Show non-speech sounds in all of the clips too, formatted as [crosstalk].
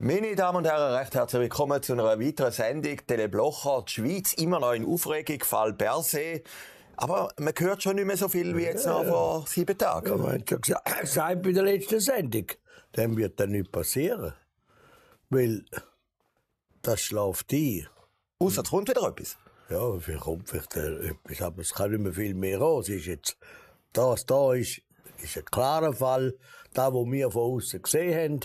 Meine Damen und Herren, recht herzlich willkommen zu einer weiteren Sendung. Teleblocher, die Schweiz immer noch in Aufregung, Fall Berse. Aber man hört schon nicht mehr so viel wie jetzt noch vor sieben Tagen. Ja, man hat schon [clears throat] gesagt, bei der letzten Sendung. Dem wird dann nicht passieren. Weil das schläft ein. Außer es kommt wieder etwas. Ja, vielleicht kommt vielleicht etwas, aber es kann nicht mehr viel mehr raus. Es ist jetzt, das da ist, ist ein klarer Fall. Da, wo wir von außen gesehen haben,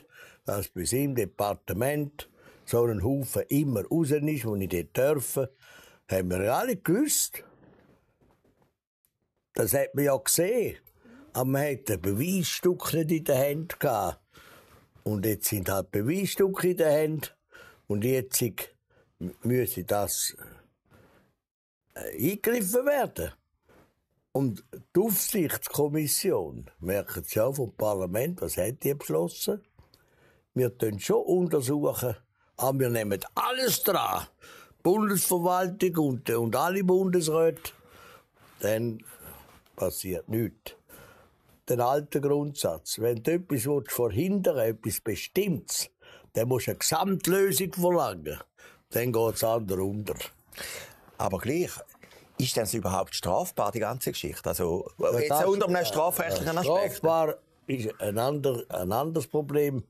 dass bei seinem Departement so ein Haufen immer raus ist, wo nicht dort dürfen, haben wir alle gewusst. Das hat man ja gesehen. Aber man hat ein Beweisstück nicht in der Hand gehabt. Und jetzt sind halt Beweisstücke in der Hand. Und jetzt müsse das äh, eingegriffen werden. Und die Aufsichtskommission, merken Sie ja vom Parlament, was hat die beschlossen? Wir tun schon untersuchen, aber wir nehmen alles dran. Bundesverwaltung und, und alle Bundesräte. Dann passiert nichts. Den alten Grundsatz. Wenn du etwas verhindern willst, etwas Bestimmtes, dann musst du eine Gesamtlösung verlangen. Dann geht es andere unter. Aber gleich, ist das überhaupt strafbar, die ganze Geschichte? Also, jetzt das- unter einem strafrechtlichen Aspekt. Strafbar ist ein, ander, ein anderes Problem.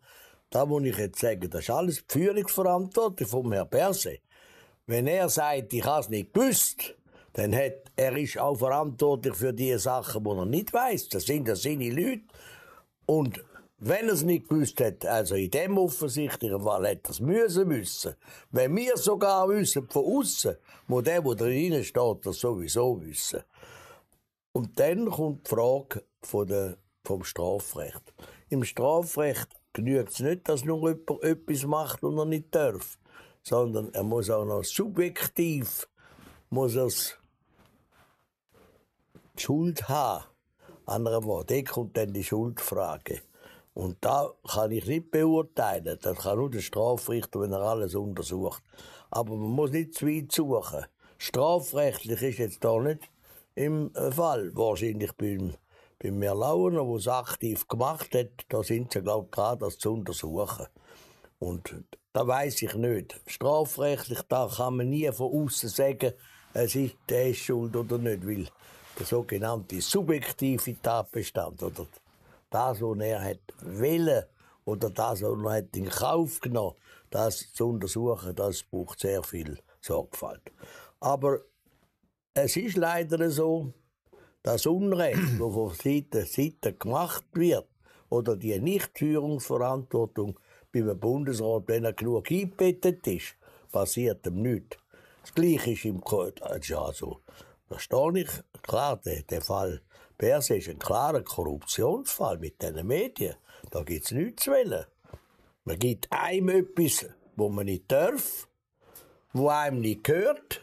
Da muss ich jetzt sagen, das ist alles die Führungsverantwortung vom Herrn Berse. Wenn er sagt, ich habe es nicht gewusst, dann hat, er ist auch verantwortlich für die Sachen, die er nicht weiß. Das sind ja seine Leute. Und wenn er es nicht gewusst hat, also in dem offensichtlichen Fall hätte er es müssen wissen. Wenn wir sogar wissen von außen, muss der, der drinnen steht, das sowieso wissen. Und dann kommt die Frage von der, vom Strafrecht. Im Strafrecht genügt es nicht, dass nur jemand etwas macht und er nicht darf, sondern er muss auch noch subjektiv muss die Schuld haben. Andere Worte, dort kommt dann die Schuldfrage. Und da kann ich nicht beurteilen. Das kann nur der Strafrichter, wenn er alles untersucht. Aber man muss nicht zu weit suchen. Strafrechtlich ist jetzt da nicht im äh, Fall. Wahrscheinlich beim, beim Merlauner, der es aktiv gemacht hat, da sind sie, glaube ich, dran, das zu untersuchen. Und da weiß ich nicht. Strafrechtlich, da kann man nie von außen sagen, es ist, der schuld oder nicht, weil der sogenannte subjektive Tatbestand oder das, was er hat wollen oder das, was er in Kauf genommen, das zu untersuchen, das braucht sehr viel Sorgfalt. Aber es ist leider so, das Unrecht, [clears throat] das von Seiten, Seiten gemacht wird, oder die Nichtführungsverantwortung beim Bundesrat, wenn er genug eingebettet ist, passiert ihm nichts. Das Gleiche ist im das ist ja so. Da stehe ich, klar, der, der Fall Berse ist ein klarer Korruptionsfall mit den Medien. Da gibt es nichts zu wählen. Man gibt einem etwas, wo man nicht darf, wo einem nicht gehört,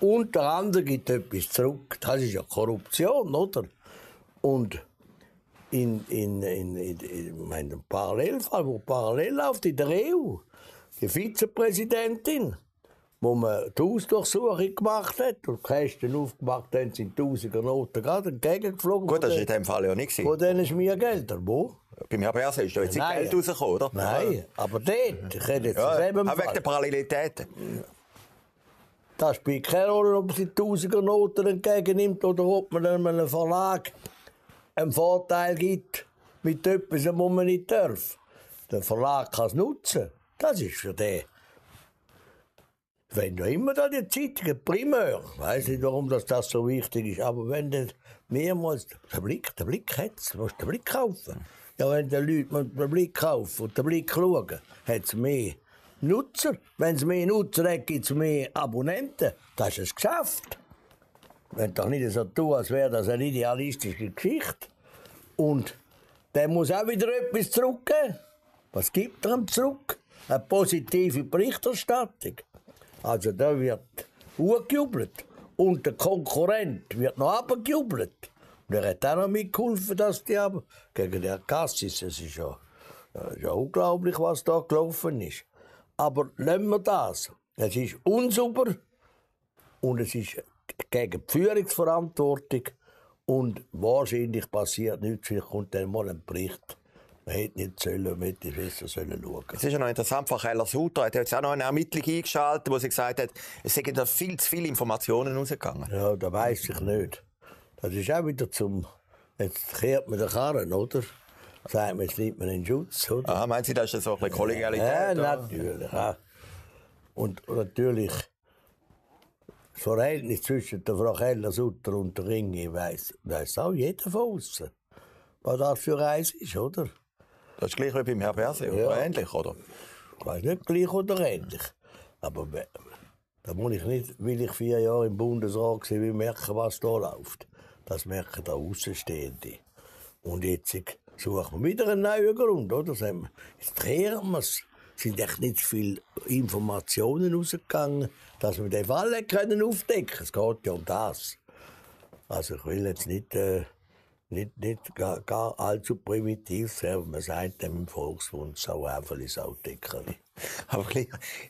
und der andere gibt etwas zurück. Das ist ja Korruption, oder? Und in, in, in, in, in meinem Parallelfall, wo parallel läuft in der EU, die Vizepräsidentin, wo man die Hausdurchsuchung gemacht hat und die Kästen aufgemacht haben, sind Tausiger Noten gerade entgegengeflogen. Gut, das war in dem Fall ja nicht. gewesen. Von denen Schmiergelder. Wo? Beim Berse ist da jetzt Nein. Geld rausgekommen, oder? Nein, aber dort, ich rede jetzt Ja, wegen der Parallelitäten. Das spielt keine Rolle, ob sie Tausiger Noten entgegennimmt oder ob man einem Verlag einen Vorteil gibt mit etwas, was man nicht darf. Der Verlag kann es nutzen. Das ist für den. Wenn ja immer da die Zeitungen primär, ich weiß nicht, warum das, das so wichtig ist, aber wenn du mehrmals, der Blick, der Blick hat's, du musst den Blick kaufen. Ja, wenn die Leute den Blick kaufen und den Blick schauen, hat's mehr Nutzer. Wenn es mehr Nutzer hat, gibt's mehr Abonnenten. Das ist ein Geschäft. Wenn doch nicht so tun, als wäre das eine idealistische Geschichte. Und der muss auch wieder etwas zurückgeben. Was gibt er ihm zurück? Eine positive Berichterstattung. Also da wird hochgejubelt. Und der Konkurrent wird noch abgejubelt. Und er hat auch noch mitgeholfen, dass die aber gegen den Cassis, es ist ja, äh, ja unglaublich, was da gelaufen ist. Aber lassen wir das. Es ist unsauber und es ist gegen die Führungsverantwortung und wahrscheinlich passiert nichts, vielleicht kommt dann mal ein Bericht Man hätte nicht sollen, man hätte besser sollen schauen. Es ist ja noch interessant, Frau Keller-Sutter hat jetzt auch noch eine Ermittlung eingeschaltet, wo sie gesagt hat, es sind da viel zu viele Informationen rausgegangen. Ja, da weiß ich nicht. Das ist auch wieder zum. Jetzt kehrt man den Karren, oder? Sagt man, nimmt man den Schutz, oder? Aha, meinen Sie, das ist so ein bisschen Kollegialität? Ja, natürlich. Ja. Und natürlich das Verhältnis zwischen der Frau Keller-Sutter und der Ringe weiss, weiss auch jeder von außen, was das für eins ist, oder? Das ist gleich wie beim Herrn Berse, Ja. oder ähnlich, oder? Ich weiss nicht gleich oder ähnlich. Aber da muss ich nicht, weil ich vier Jahre im Bundesrat war, merken, was da läuft. Das merken da Außenstehende. Und jetzt suchen wir wieder einen neuen Grund, oder? Jetzt kehren wir es. Es sind echt nicht viele Informationen rausgegangen, dass wir den Fall können aufdecken Es geht ja um das. Also ich will jetzt nicht, äh, nicht, nicht gar, gar allzu primitiv sein, man sagt dem im Volksmund «Sau Äpfel, Sau Deckerli». Aber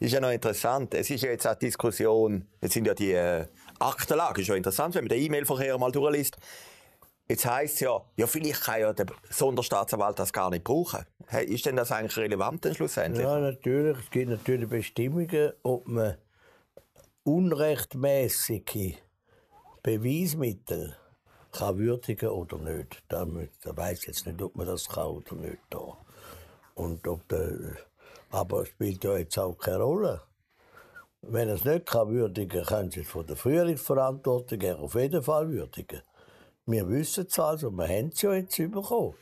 ist ja noch interessant. Es ist ja jetzt auch die Diskussion, jetzt sind ja die äh, Aktenlagen, ist ja interessant, wenn man den E-Mail-Verkehr mal durchliest. Jetzt heisst ja, ja, vielleicht kann ja der Sonderstaatsanwalt das gar nicht brauchen. Hey, ist denn das eigentlich relevant denn schlussendlich? Ja, natürlich. Es gibt natürlich Bestimmungen, ob man unrechtmäßige Beweismittel kann würdigen oder nicht. Da, weiß jetzt nicht, ob man das kann oder nicht. Da. Und ob der, aber es spielt ja jetzt auch keine Rolle. Wenn er es nicht kann würdigen kann, können Sie es von der Führungsverantwortung her auf jeden Fall würdigen. Wir wissen es also, wir haben es ja jetzt bekommen.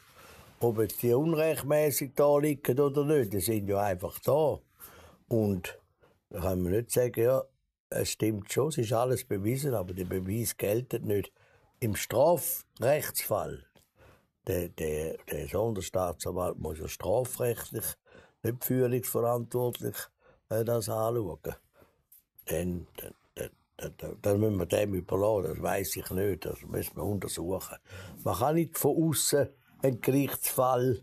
Ob jetzt die unrechtmäßig da liegen oder nicht, die sind ja einfach da. Und da kann man nicht sagen, ja, es stimmt schon, es ist alles bewiesen, aber der Beweis gelten nicht. Im Strafrechtsfall, der, der, der Sonderstaatsanwalt muss ja strafrechtlich, nicht führungsverantwortlich, äh, das anschauen. Dann, dann, dann müssen wir dem überlassen, das weiß ich nicht, das müssen wir untersuchen. Man kann nicht von außen einen Gerichtsfall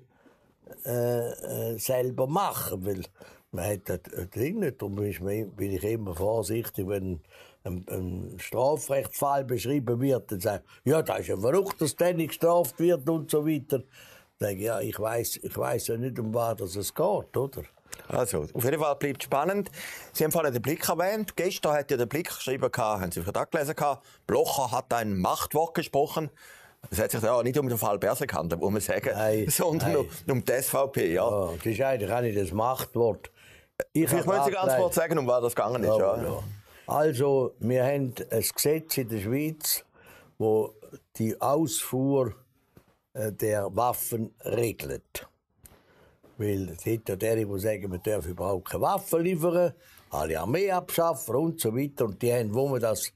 äh, äh, selber machen, weil man hat das äh, Ding nicht. Darum bin ich, immer vorsichtig, wenn ein, ein Strafrechtsfall beschrieben wird, dann sagen, ja, das ist ja verrückt, dass der nicht gestraft wird und so weiter. Dann sage ich, ja, ich weiß, ich ja nicht, um was es geht, oder? Also, auf jeden Fall bleibt spannend. Sie haben vorhin den Blick erwähnt. Gestern hat ja der Blick geschrieben, haben Sie vielleicht auch gelesen, Blocher hat ein Machtwort gesprochen. Es hat sich ja nicht um den Fall Berse gehandelt, muss man sagen, Nein, [laughs] sondern nein. um- um die SVP. Ja. Ja, das ist eigentlich auch nicht das Machtwort. Ich Vielleicht müssen Sie ganz kurz sagen, um was das gegangen ist. Ja, Ja, ja. Also, wir haben ein Gesetz in der Schweiz, wo die Ausfuhr äh, der Waffen regelt. Weil ja der, die sagen, man darf überhaupt keine Waffen liefern, alle Armee abschaffen und so weiter. Und die haben, wo wir das,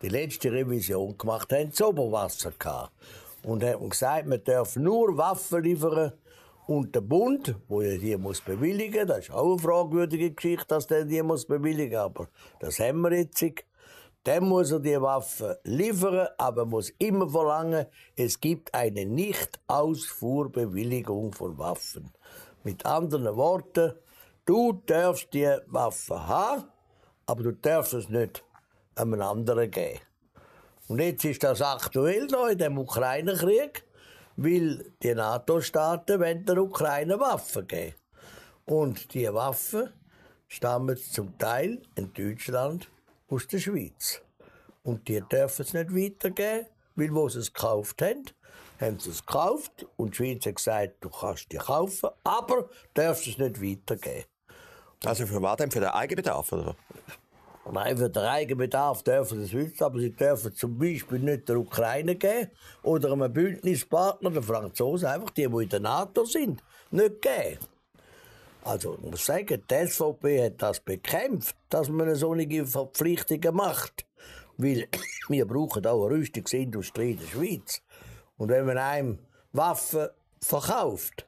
die letzte Revision gemacht haben, das Oberwasser gehabt. Und haben gesagt, man darf nur Waffen liefern und der Bund, wo ja die muss bewilligen, das ist auch eine fragwürdige Geschichte, dass der die muss bewilligen, aber das haben wir jetzt. Dann muss er die Waffen liefern, aber muss immer verlangen, es gibt eine Nicht-Ausfuhrbewilligung von Waffen. Mit anderen Worten, du darfst die Waffe haben, aber du darfst es nicht einem anderen geben. Und jetzt ist das aktuell noch in dem Ukraine-Krieg, weil die NATO-Staaten der Ukraine Waffen geben. Und die Waffen stammen zum Teil in Deutschland aus der Schweiz. Und die dürfen es nicht weitergeben, weil wo sie es gekauft haben, haben sie es gekauft und die Schweiz hat gesagt, du kannst die kaufen, aber darfst es nicht weitergeben. Also für was denn? Für den Eigenbedarf? Oder? Nein, für den Eigenbedarf dürfen sie es wissen, aber sie dürfen zum Beispiel nicht der Ukraine geben oder einem Bündnispartner, den Franzosen, einfach die, die in der NATO sind, nicht geben. Also, ich muss sagen, die SVP hat das bekämpft, dass man solche Verpflichtungen macht. Weil wir brauchen auch eine Rüstungsindustrie in der Schweiz. Und wenn man einem Waffen verkauft,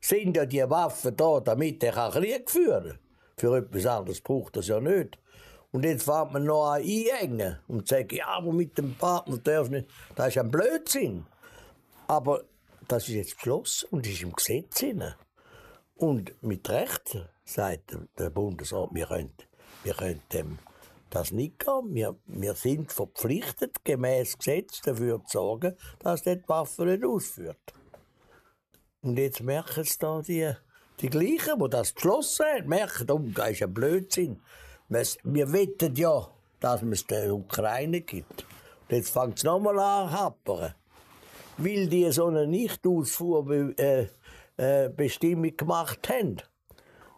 sind ja die Waffen da, damit er Krieg führen kann. Für etwas anderes braucht das ja nicht. Und jetzt fängt man noch an einengen und sagt, ja, aber mit dem Partner darf nicht. Das ist ein Blödsinn. Aber das ist jetzt beschlossen und ist im Gesetz drin. Und mit Recht sagt der- der Bundesrat, wir können, wir können dem das nicht gehen. Wir, wir sind verpflichtet, gemäß Gesetz dafür zu sorgen, dass der die Waffe nicht ausführt. Und jetzt merken sie da die, die gleichen, die das beschlossen haben, merken, oh, das ist ein Blödsinn. Wir wetten ja, dass es der Ukraine gibt. Und jetzt fängt es nochmal an happern. Weil die so eine Nichtausfuhrbestimmung äh, äh, gemacht haben.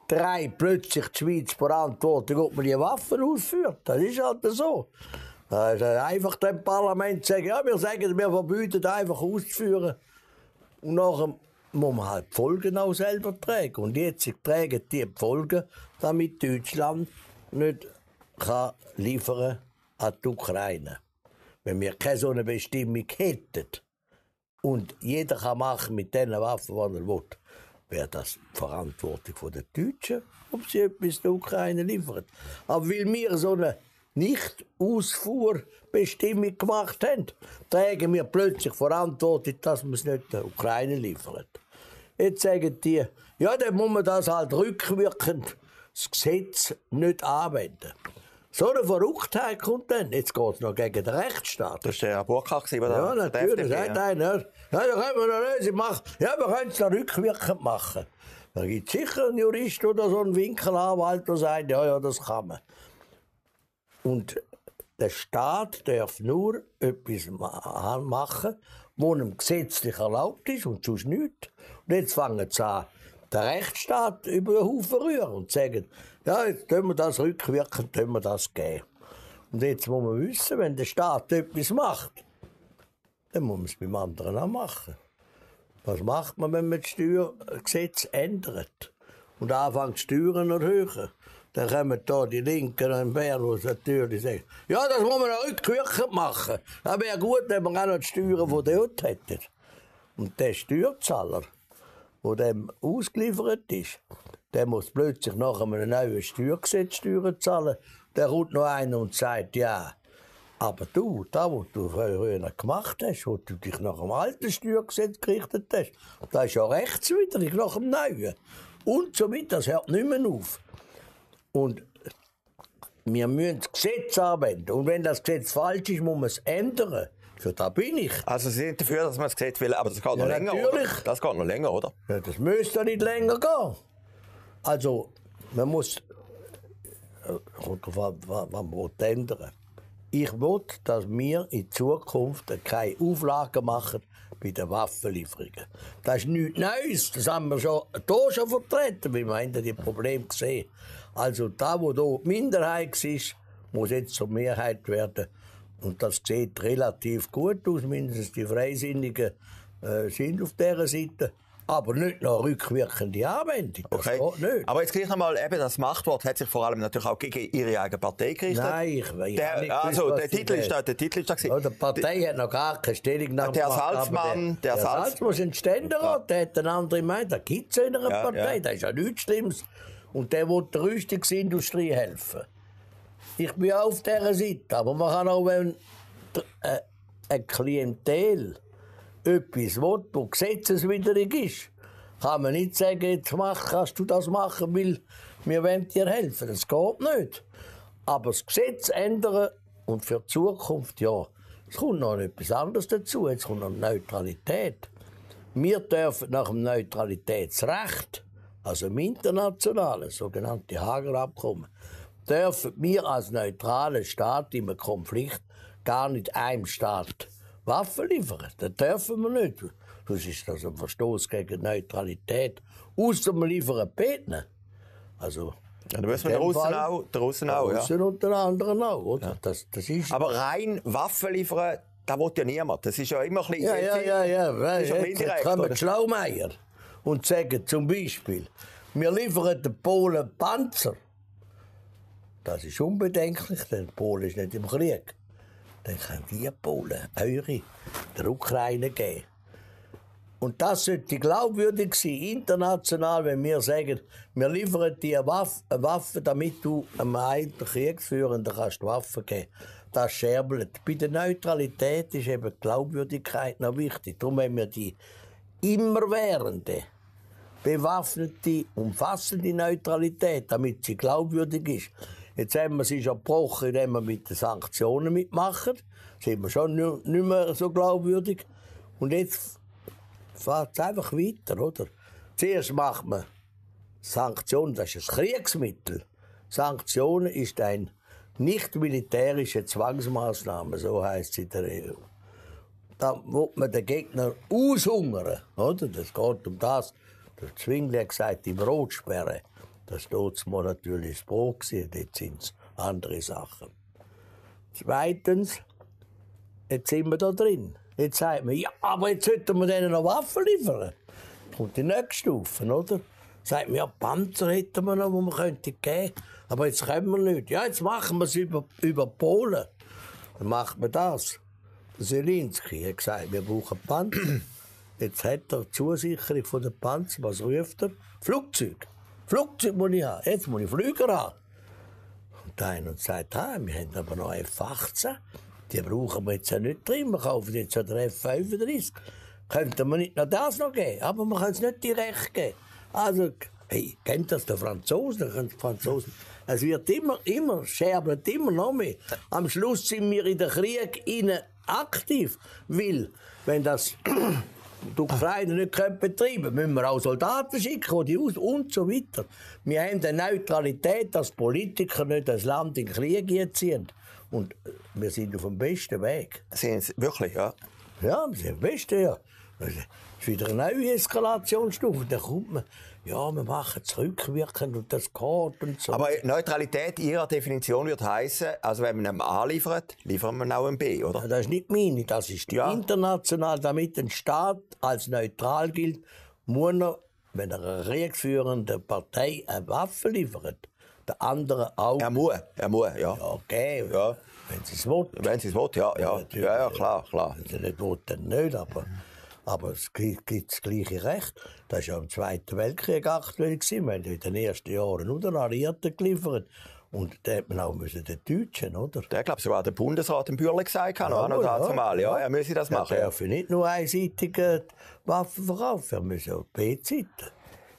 Drei plötzlich die Schweiz verantwortlich, ob man die Waffen ausführt. Das ist halt so. Also einfach dem Parlament sagen, ja, wir sagen, wir verbieten einfach auszuführen. Und nachher muss man halt die Folgen auch selber tragen. Und jetzt tragen die, die Folgen, damit Deutschland nicht kann liefern an die Ukraine. Wenn wir keine so eine Bestimmung hätten und jeder kann machen mit den Waffen, was er will, wäre das die Verantwortung der Deutschen, ob sie etwas der Ukraine liefern. Aber weil wir so eine nicht-Ausfuhrbestimmung gemacht haben, tragen wir plötzlich Verantwortung, dass wir es nicht der Ukraine liefern. Jetzt sagen die, ja, dann muss man das halt rückwirkend das Gesetz nicht anwenden. So eine Verrücktheit kommt dann. Jetzt geht es noch gegen den Rechtsstaat. Das war der Burkhardt, der Ja, natürlich. Sagt einer, ja, da können wir noch Lösung machen. Ja, wir können es noch rückwirkend machen. Da gibt es sicher einen Jurist oder so einen Winkelanwalt, der sagt, ja, ja, das kann man. Und der Staat darf nur etwas machen, was ihm gesetzlich erlaubt ist und sonst nichts. Und jetzt fangen sie an, den Rechtsstaat über den Haufen rühren und sagen, ja, jetzt tun wir das rückwirkend, tun wir das geben. Und jetzt muss man wissen, wenn der Staat etwas macht, dann muss man es beim anderen auch machen. Was macht man, wenn man das Steuergesetz ändert und anfängt Steuern erhöhen? Dann kommen da die Linken in Bern, die natürlich sagen, ja, das muss man auch rückwirkend machen. Das wäre gut, wenn man auch noch die Steuern von dort hätte. Und der Steuerzahler, der dem ausgeliefert ist, der muss plötzlich nach einem neuen Steuergesetz Steuern zahlen. Der kommt noch einer und sagt, ja, aber du, da, was du früher gemacht hast, wo du dich nach dem alten Steuergesetz gerichtet hast, das ist ja rechtswidrig nach dem neuen. Und so weiter, das hört nicht mehr auf. Und wir müssen das Gesetz anwenden. Und wenn das Gesetz falsch ist, muss man es ändern. Für da bin ich. Also Sie sind dafür, dass man das Gesetz will, aber das geht noch länger, natürlich. oder? Das geht noch länger, oder? Ja, das müsste nicht länger gehen. Also, man muss... Man ändern Ich will, dass wir in Zukunft keine Auflagen machen bei den Waffenlieferungen. Das ist nichts Neues. Das haben wir schon hier schon vertreten, weil wir die Probleme gesehen. Also da, wo hier die Minderheit ist, muss jetzt zur Mehrheit werden. Und das sieht relativ gut aus, mindestens die Freisinnigen äh, sind auf dieser Seite. Aber nicht noch rückwirkende Anwendung. Das okay. geht nicht. Aber jetzt gleich nochmal, eben das Machtwort hat sich vor allem natürlich auch gegen Ihre eigene Partei gerichtet. Nein, ich, ich der, nicht Also, gewusst, der Titel, ist da, der Titel ist da ja, Die Partei hat noch gar keine Stellungnahme Der Salzmann, der, der der Salz- Salzmann ist ein Ständerat, der hat eine andere Meinung. Da gibt es in einer Ja, Partei, ja. das ist ja nichts Schlimmes. Und der will der Rüstungsindustrie helfen. Ich bin auf dieser Seite, aber man kann auch, wenn äh, ein Klientel etwas will, das gesetzeswidrig ist, kann man nicht sagen, jetzt mach, kannst du das machen, weil wir wollen dir helfen. Das geht nicht. Aber das Gesetz ändern und für die Zukunft, ja, es kommt noch etwas anderes dazu. Jetzt kommt noch Neutralität. Wir dürfen nach dem Neutralitätsrecht, also im internationalen, sogenannte Hager Abkommen, dürfen wir als neutraler Staat im Konflikt gar nicht einem Staat Waffen liefern. Das dürfen wir nicht. Sonst ist das ein Verstoß gegen Neutralität. Außer wir liefern Beten. Also, Ja, da müssen wir den Russen Fall- auch, den Russen auch, ja. Russen unter anderem auch, oder? Das, das ist... Aber rein Waffen liefern, da will ja niemand. Das ist ja immer ein bisschen... Ja, ja, ja, ja. Das ist ja Jetzt, indirekt, kommen oder? die Schlaumeier und sagen zum Beispiel, wir liefern den Polen Panzer. Das ist unbedenklich, denn Polen ist nicht im Krieg. Dann können die Polen eure der Ukraine geben. Und das sollte glaubwürdig sein, international, wenn wir sagen, wir liefern dir Waffen, Waffen damit du einem einen Kriegsführenden kannst Waffen geben Das scherbelt. Bei der Neutralität ist eben die Glaubwürdigkeit noch wichtig. Darum haben wir die immerwährende, bewaffnete, umfassende Neutralität, damit sie glaubwürdig ist. Jetzt haben wir sie schon gebrochen, indem wir mit den Sanktionen mitmachen. Sind wir schon nicht mehr so glaubwürdig. Und jetzt fährt es einfach weiter, oder? Zuerst macht man Sanktionen, das ist ein Kriegsmittel. Sanktionen ist ein nicht militärische Zwangsmaßnahme, so heißt es in der EU. Da wird man den Gegner aushungern, oder? Das geht um das. Der Zwingli hat gesagt, die Brotsperre. Das tut mal natürlich das Brot gewesen, dort sind es andere Sachen. Zweitens, jetzt sind wir da drin. Jetzt sagt man, ja, aber jetzt sollten wir denen noch Waffen liefern. Kommt die nächste Stufe, oder? Sagt man, ja, Panzer hätten wir noch, die wir könnten geben. Aber jetzt können wir nicht. Ja, jetzt machen wir es über, über Polen. Dann macht man das. Der Zelensky hat gesagt, wir brauchen Panzer. [clears throat] Jetzt hat er die Zusicherung von den Panzer. Was ruft er? Flugzeug. Flugzeug muss ich haben. Jetzt muss ich Flüger haben. Und der eine sagt, ah, wir haben aber noch F-18. Die brauchen wir jetzt ja nicht drin. Wir kaufen jetzt ja den F-35. Könnten wir nicht noch das noch geben? Aber wir können es nicht direkt geben. Also, hey, kennt das der Franzose? Der kennt die Franzosen. Es wird immer, immer, scherbelt immer noch mehr. Am Schluss sind wir in den Krieg aktiv. Weil, wenn das die Ukraine nicht können betreiben müssen wir auch Soldaten schicken, die aus und so weiter. Wir haben eine Neutralität, dass Politiker nicht das Land in den Krieg ziehen. Und wir sind auf dem besten Weg. Sind Sie wirklich, ja? Ja, wir sind auf dem besten, ja. Das ist wieder eine neue Eskalationsstufe. Dann kommt man, ja, wir machen es rückwirkend und das geht und so. Aber Neutralität Ihrer Definition würde heißen, also wenn man einem A liefert, liefern wir auch einem B, oder? Ja, das ist nicht meine, das ist die Ja. international, damit ein Staat als neutral gilt, muss er, wenn er einer kriegsführenden Partei eine Waffe liefert, der andere auch. Er muss, er muss, ja. Okay, Ja. wenn sie es will. Wenn Sie es wollen, ja, ja. Ja, ja, klar, klar. Wenn sie nicht will, dann nicht, aber, aber es gibt gibt das gleiche Recht. Das war ja im Zweiten Weltkrieg aktuell. gewesen. Wir haben in den ersten Jahren nur den Alliierten geliefert. Und da hat man auch müssen den Deutschen, oder? Der, glaube sogar der Bundesrat im Bürle gesagt hat, noch, noch Jawohl, dazu mal, ja, er müsse das Er machen. Ja. darf nicht nur einseitige Waffen verkaufen, er muss auch B-Seiten.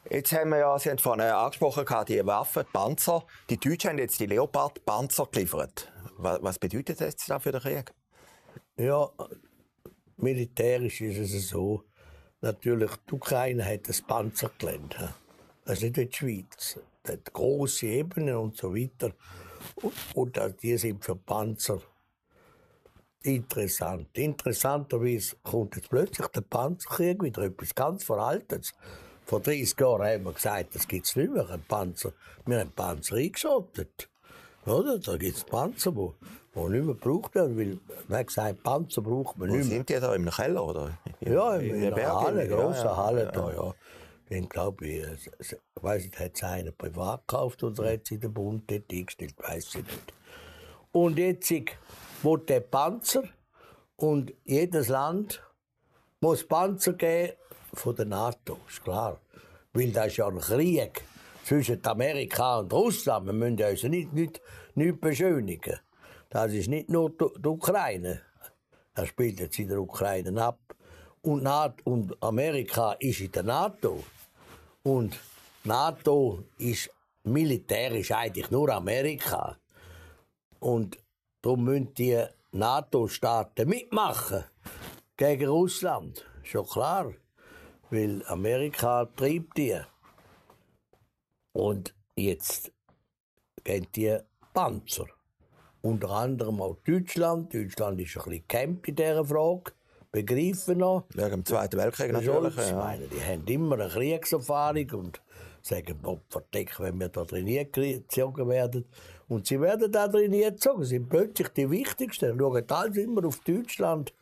Jetzt haben wir ja, Sie haben vorhin angesprochen, gehabt, die Waffen, die Panzer. Die Deutschen haben jetzt die Leopard-Panzer geliefert. Was, bedeutet das jetzt da für den Krieg? Ja, militärisch ist es so. Natürlich, die Ukraine hat das Panzergelände. Das ist nicht wie die Schweiz. Das hat grosse Ebenen und so weiter. Und, die sind für Panzer interessant. Interessanterweise kommt jetzt plötzlich der Panzerkrieg wieder etwas ganz Veraltetes. Vor 30 Jahren haben wir gesagt, das gibt es nicht mehr, ein Panzer. Wir haben Panzer eingeschottet. Oder? Da gibt es Panzer, die die nicht mehr gebraucht werden, weil man hat gesagt, Panzer braucht man nicht mehr. sind die da? Im Keller, oder? Ja, in, in den einer? Halle, grossen ja, Halle ja. da, ja. Den glaube ich, ich weiss nicht, hat es einer privat gekauft oder hat sie den Bund dort eingestellt, weiß ich nicht. Und jetzt wo der Panzer und jedes Land muss Panzer geben von der NATO, ist klar. Weil das ist ja ein Krieg zwischen Amerika und Russland. Wir müssen uns nicht, nicht, nicht beschönigen. Das ist nicht nur die, Ukraine. Er spielt jetzt in der Ukraine ab. Und Amerika ist in der NATO. Und NATO ist militärisch eigentlich nur Amerika. Und darum müssen die NATO-Staaten mitmachen gegen Russland. Schon klar. Weil Amerika treibt die. Und jetzt gehen die Panzer. Unter anderem auch Deutschland. Deutschland ist ein bisschen gekämpft in dieser Frage. Begreifen noch. Wegen dem Zweiten Weltkrieg Der natürlich. Ja. meine, die haben immer eine Kriegserfahrung und sagen, ob verdecken, wenn wir da trainiert gezogen werden. Und sie werden da trainiert gezogen, sind plötzlich die Wichtigsten. Schauen alles immer auf Deutschland.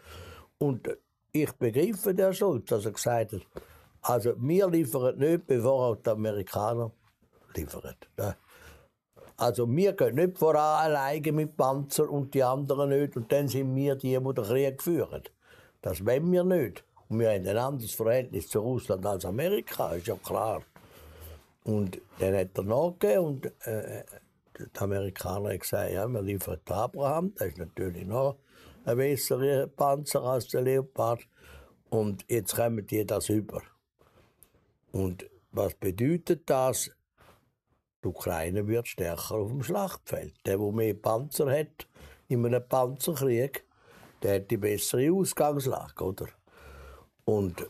Und ich begreife den Scholz, dass er gesagt hat, also wir liefern nicht, bevor auch die Amerikaner liefern. Ja. Also wir gehen nicht voran alleine mit Panzer und die anderen nicht. Und dann sind wir die, die den Krieg führen. Das wollen wir nicht. Und wir haben ein anderes Verhältnis zu Russland als Amerika, ist ja klar. Und dann hat er nachgegeben und äh, die Amerikaner haben gesagt, ja, wir liefern den Abraham, das ist natürlich noch ein besserer Panzer als der Leopard. Und jetzt kommen die das über. Und was bedeutet das? Die Ukraine wird stärker auf dem Schlachtfeld. Der, der mehr Panzer hat in einem Panzerkrieg, der hat die bessere Ausgangslage, oder? Und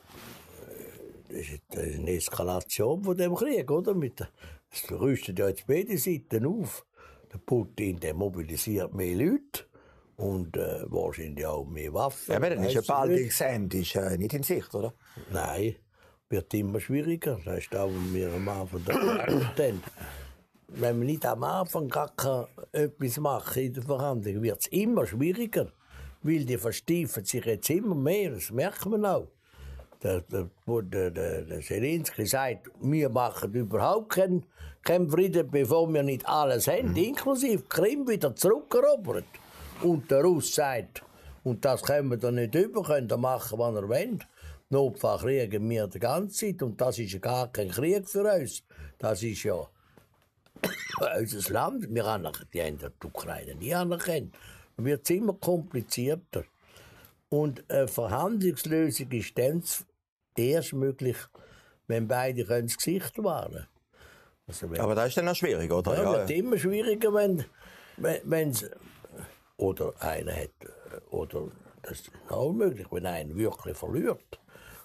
ist eine Eskalation von dem Krieg, oder? Mit, es rüstet ja jetzt beide Seiten auf. Der Putin, der mobilisiert mehr Leute und äh, wahrscheinlich auch mehr Waffen. Ja, aber dann ist ja bald nicht. das Ende ist, äh, nicht in Sicht, oder? Nein, wird immer schwieriger. Das ist auch, was wir am Anfang haben. Wenn man nicht am Anfang gar etwas machen in der Verhandlung, wird es immer schwieriger. Weil die verstiefen sich jetzt immer mehr, das merkt man auch. Der, der, der, der, der Zelensky sagt, wir machen überhaupt keinen, keinen Frieden, bevor wir nicht alles haben, inklusive Krim wieder zurückerobert. Und der Russ sagt, und das können wir da nicht über, könnt ihr machen, was ihr wollt. Notfall kriegen wir die ganze Zeit und das ist ja gar kein Krieg für uns. Das ist ja unser Land. Wir anerkennen, die haben die Ukraine nie anerkannt. Dann wird es immer komplizierter. Und eine Verhandlungslösung ist dann erst möglich, wenn beide können das Gesicht wahren also wenn, Aber das ist dann noch schwierig, oder? ja, Ja, wird immer schwieriger, wenn wenn wenn's, oder einer hat oder das ist auch möglich, wenn einer wirklich verliert.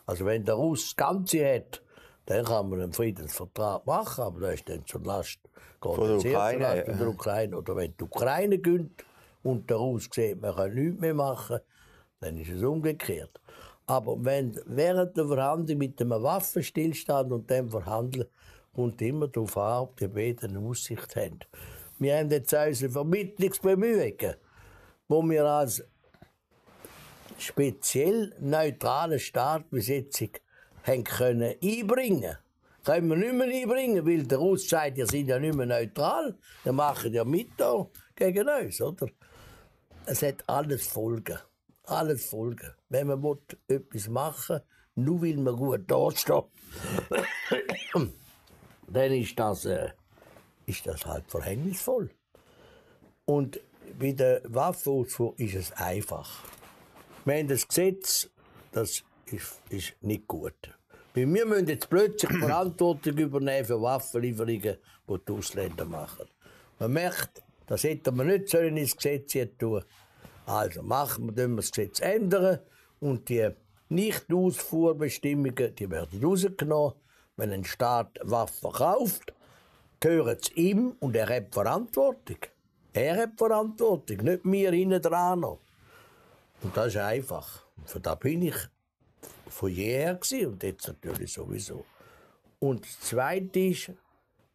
Also wenn der Russ das Ganze hat, dann kann man einen Friedensvertrag machen, aber das ist dann zur Last geht Von der Ukraine, Last ja. von der Ukraine. Oder wenn die Ukraine gönnt und der Russ sieht, man kann nichts mehr machen, dann ist es umgekehrt. Aber wenn während der Verhandlung mit einem Waffenstillstand und dem Verhandeln kommt immer darauf an, ob die beiden eine Aussicht haben. Wir haben jetzt unsere Vermittlungsbemühungen, wo wir als speziell neutrale Startbesetzung haben können einbringen können wir nicht mehr einbringen, weil der Russ sagt, ihr seid ja nicht mehr neutral, ihr macht ja mit da gegen uns, oder? Es hat alles Folgen. Alles Folgen. Wenn man etwas machen will, nur weil man gut dasteht, [coughs] dann ist das, äh, ist das halt verhängnisvoll. Und bei der Waffenausfuhr ist es einfach. Wir haben das Gesetz, das ist, ist nicht gut. Weil wir müssen jetzt plötzlich Verantwortung übernehmen für Waffenlieferungen, die die Ausländer machen. Man merkt, das hätte man nicht sollen ins Gesetz jetzt tun Also machen wir, wir das Gesetz ändern und die Nicht-Ausfuhrbestimmungen, die werden rausgenommen. Wenn ein Staat Waffen kauft, gehören es ihm und er hat Verantwortung. Er hat Verantwortung, nicht wir hinten dran. Und das ist einfach. Und Für das bin ich jeher gewesen und jetzt natürlich sowieso. Und das Zweite ist,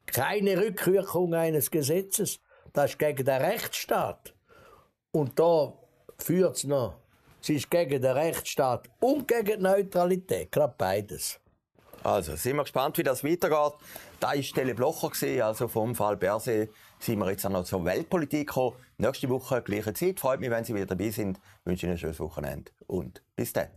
keine Rückwirkung eines Gesetzes. Das ist gegen den Rechtsstaat. Und da führt es noch. Es ist gegen den Rechtsstaat und gegen die Neutralität. Gerade beides. Also, sind wir gespannt, wie das weitergeht. Da war Stelle Blocher, also vom Fall Berse sind wir jetzt auch noch zur Weltpolitik gekommen. Nächste Woche, gleiche Zeit. Freut mich, wenn Sie wieder dabei sind. Ich wünsche Ihnen ein schönes Wochenende und bis dann.